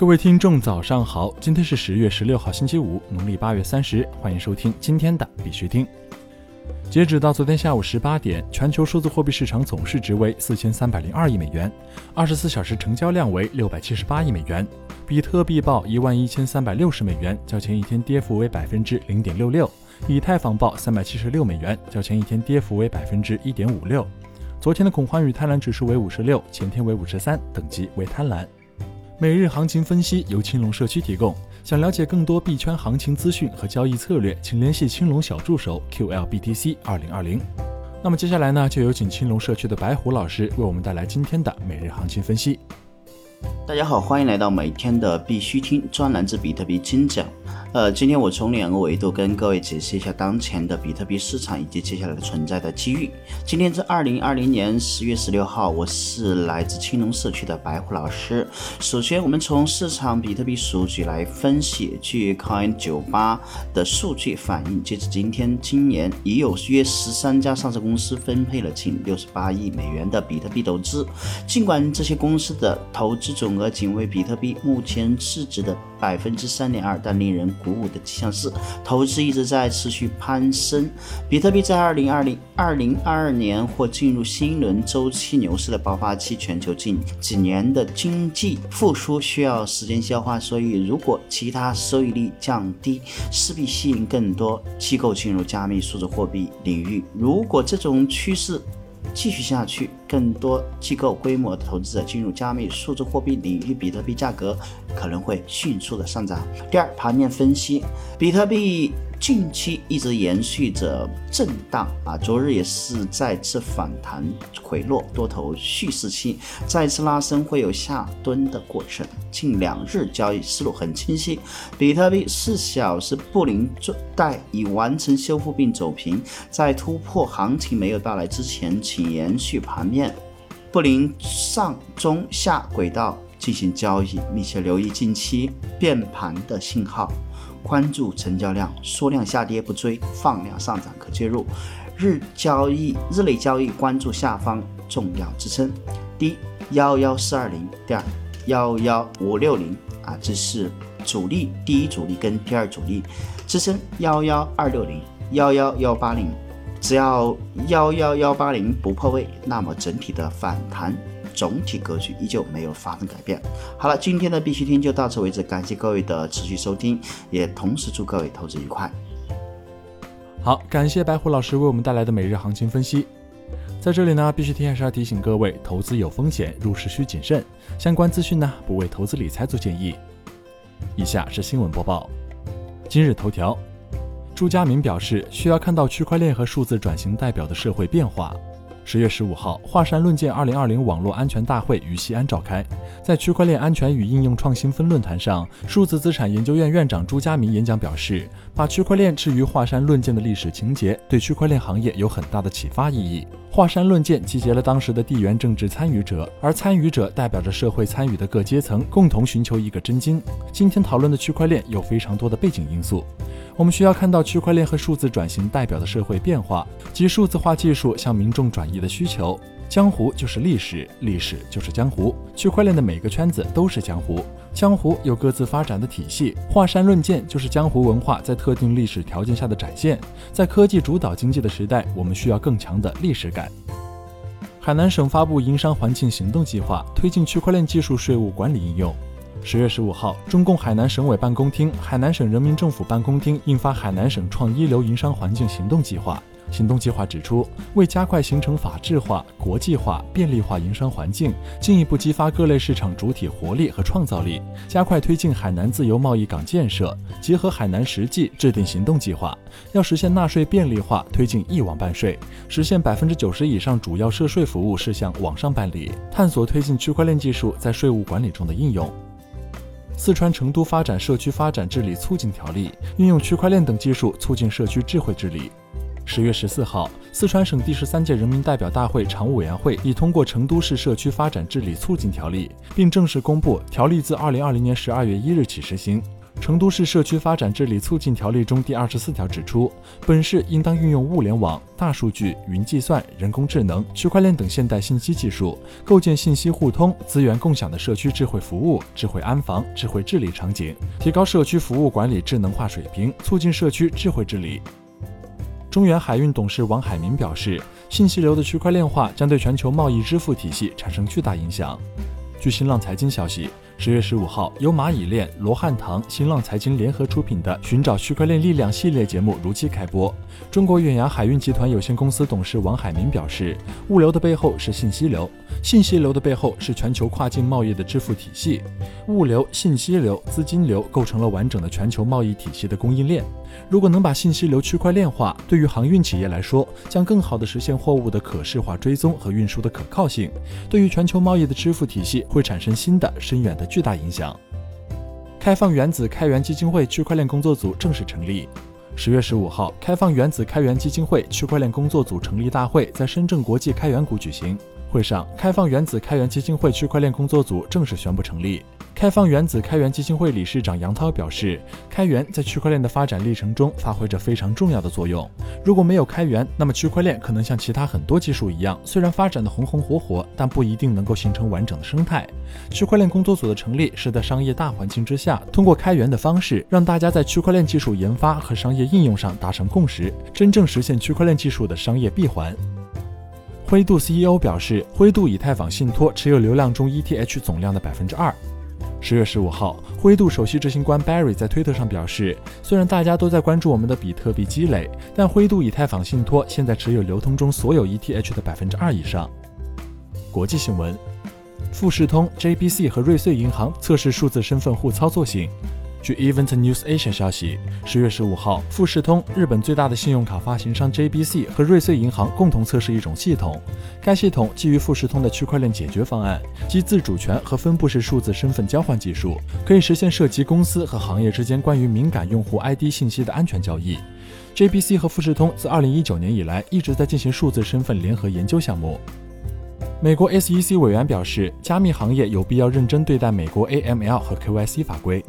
各位听众，早上好！今天是十月十六号，星期五，农历八月三十。欢迎收听今天的必须听。截止到昨天下午十八点，全球数字货币市场总市值为四千三百零二亿美元，二十四小时成交量为六百七十八亿美元。比特币报一万一千三百六十美元，较前一天跌幅为百分之零点六六；以太坊报三百七十六美元，较前一天跌幅为百分之一点五六。昨天的恐慌与贪婪指数为五十六，前天为五十三，等级为贪婪。每日行情分析由青龙社区提供。想了解更多币圈行情资讯和交易策略，请联系青龙小助手 QLBTC 二零二零。那么接下来呢，就有请青龙社区的白虎老师为我们带来今天的每日行情分析。大家好，欢迎来到每天的必须听专栏之比特币精讲。呃，今天我从两个维度跟各位解释一下当前的比特币市场以及接下来的存在的机遇。今天是二零二零年十月十六号，我是来自青龙社区的白虎老师。首先，我们从市场比特币数据来分析。据 Coin 九八的数据反映，截至今天，今年已有约十三家上市公司分配了近六十八亿美元的比特币投资。尽管这些公司的投资总额仅为比特币目前市值的百分之三点二，但令人鼓舞的迹象是，投资一直在持续攀升。比特币在二零二零二零二二年或进入新一轮周期牛市的爆发期。全球近几年的经济复苏需要时间消化，所以如果其他收益率降低，势必吸引更多机构进入加密数字货币领域。如果这种趋势，继续下去，更多机构规模的投资者进入加密数字货币领域，比特币价格可能会迅速的上涨。第二，盘面分析，比特币。近期一直延续着震荡啊，昨日也是再次反弹回落，多头蓄势期再次拉升，会有下蹲的过程。近两日交易思路很清晰，比特币四小时布林带已完成修复并走平，在突破行情没有到来之前，请延续盘面布林上中下轨道进行交易，密切留意近期变盘的信号。关注成交量，缩量下跌不追，放量上涨可介入。日交易日内交易关注下方重要支撑，第一幺幺四二零，第二幺幺五六零啊，这是主力，第一主力跟第二主力支撑幺幺二六零幺幺幺八零，只要幺幺幺八零不破位，那么整体的反弹。总体格局依旧没有发生改变。好了，今天的必须听就到此为止，感谢各位的持续收听，也同时祝各位投资愉快。好，感谢白虎老师为我们带来的每日行情分析。在这里呢，必须听还是要提醒各位，投资有风险，入市需谨慎。相关资讯呢，不为投资理财做建议。以下是新闻播报。今日头条：朱家明表示，需要看到区块链和数字转型代表的社会变化。十月十五号，华山论剑二零二零网络安全大会于西安召开。在区块链安全与应用创新分论坛上，数字资产研究院院长朱家明演讲表示，把区块链置于华山论剑的历史情节，对区块链行业有很大的启发意义。华山论剑集结了当时的地缘政治参与者，而参与者代表着社会参与的各阶层，共同寻求一个真经。今天讨论的区块链有非常多的背景因素。我们需要看到区块链和数字转型代表的社会变化及数字化技术向民众转移的需求。江湖就是历史，历史就是江湖。区块链的每个圈子都是江湖，江湖有各自发展的体系。华山论剑就是江湖文化在特定历史条件下的展现。在科技主导经济的时代，我们需要更强的历史感。海南省发布营商环境行动计划，推进区块链技术税务管理应用。十月十五号，中共海南省委办公厅、海南省人民政府办公厅印发《海南省创一流营商环境行动计划》。行动计划指出，为加快形成法治化、国际化、便利化营商环境，进一步激发各类市场主体活力和创造力，加快推进海南自由贸易港建设，结合海南实际制定行动计划。要实现纳税便利化，推进一网办税，实现百分之九十以上主要涉税服务事项网上办理，探索推进区块链技术在税务管理中的应用。四川成都发展社区发展治理促进条例运用区块链等技术促进社区智慧治理。十月十四号，四川省第十三届人民代表大会常务委员会已通过《成都市社区发展治理促进条例》，并正式公布条例自二零二零年十二月一日起实行。成都市社区发展治理促进条例中第二十四条指出，本市应当运用物联网、大数据、云计算、人工智能、区块链等现代信息技术，构建信息互通、资源共享的社区智慧服务、智慧安防、智慧治理场景，提高社区服务管理智能化水平，促进社区智慧治理。中原海运董事王海明表示，信息流的区块链化将对全球贸易支付体系产生巨大影响。据新浪财经消息。十月十五号，由蚂蚁链、罗汉堂、新浪财经联合出品的《寻找区块链力量》系列节目如期开播。中国远洋海运集团有限公司董事王海明表示：“物流的背后是信息流，信息流的背后是全球跨境贸易的支付体系。物流、信息流、资金流构成了完整的全球贸易体系的供应链。如果能把信息流区块链化，对于航运企业来说，将更好地实现货物的可视化追踪和运输的可靠性。对于全球贸易的支付体系，会产生新的深远的。”巨大影响。开放原子开源基金会区块链工作组正式成立。十月十五号，开放原子开源基金会区块链工作组成立大会在深圳国际开源谷举行。会上，开放原子开源基金会区块链工作组正式宣布成立。开放原子开源基金会理事长杨涛表示，开源在区块链的发展历程中发挥着非常重要的作用。如果没有开源，那么区块链可能像其他很多技术一样，虽然发展的红红火火，但不一定能够形成完整的生态。区块链工作组的成立是在商业大环境之下，通过开源的方式，让大家在区块链技术研发和商业应用上达成共识，真正实现区块链技术的商业闭环。灰度 CEO 表示，灰度以太坊信托持有流量中 ETH 总量的百分之二。十月十五号，灰度首席执行官 Barry 在推特上表示，虽然大家都在关注我们的比特币积累，但灰度以太坊信托现在持有流通中所有 ETH 的百分之二以上。国际新闻：富士通、JBC 和瑞穗银行测试数字身份互操作性。据 Event News Asia 消息，十月十五号，富士通、日本最大的信用卡发行商 JBC 和瑞穗银行共同测试一种系统。该系统基于富士通的区块链解决方案，即自主权和分布式数字身份交换技术，可以实现涉及公司和行业之间关于敏感用户 ID 信息的安全交易。JBC 和富士通自二零一九年以来一直在进行数字身份联合研究项目。美国 SEC 委员表示，加密行业有必要认真对待美国 AML 和 KYC 法规。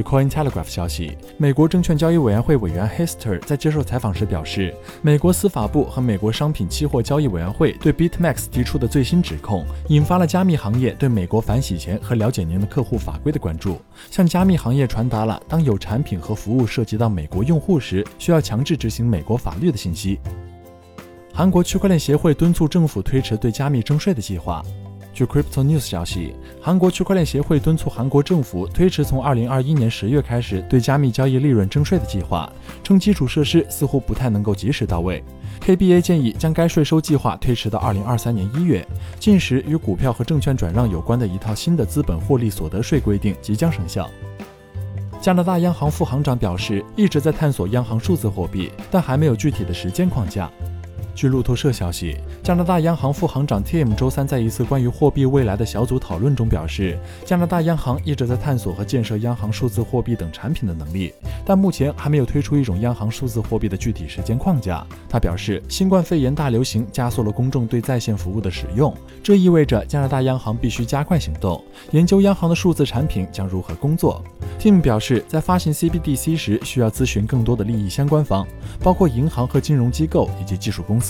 据 Cointelegraph 消息，美国证券交易委员会委员 Hester 在接受采访时表示，美国司法部和美国商品期货交易委员会对 BitMax 提出的最新指控，引发了加密行业对美国反洗钱和了解您的客户法规的关注，向加密行业传达了当有产品和服务涉及到美国用户时，需要强制执行美国法律的信息。韩国区块链协会敦促政府推迟对加密征税的计划。据 Crypto News 消息，韩国区块链协会敦促韩国政府推迟从2021年十月开始对加密交易利润征税的计划，称基础设施似乎不太能够及时到位。KBA 建议将该税收计划推迟到2023年一月。届时，与股票和证券转让有关的一套新的资本获利所得税规定即将生效。加拿大央行副行长表示，一直在探索央行数字货币，但还没有具体的时间框架。据路透社消息，加拿大央行副行长 Tim 周三在一次关于货币未来的小组讨论中表示，加拿大央行一直在探索和建设央行数字货币等产品的能力，但目前还没有推出一种央行数字货币的具体时间框架。他表示，新冠肺炎大流行加速了公众对在线服务的使用，这意味着加拿大央行必须加快行动，研究央行的数字产品将如何工作。Tim 表示，在发行 CBDC 时，需要咨询更多的利益相关方，包括银行和金融机构以及技术公司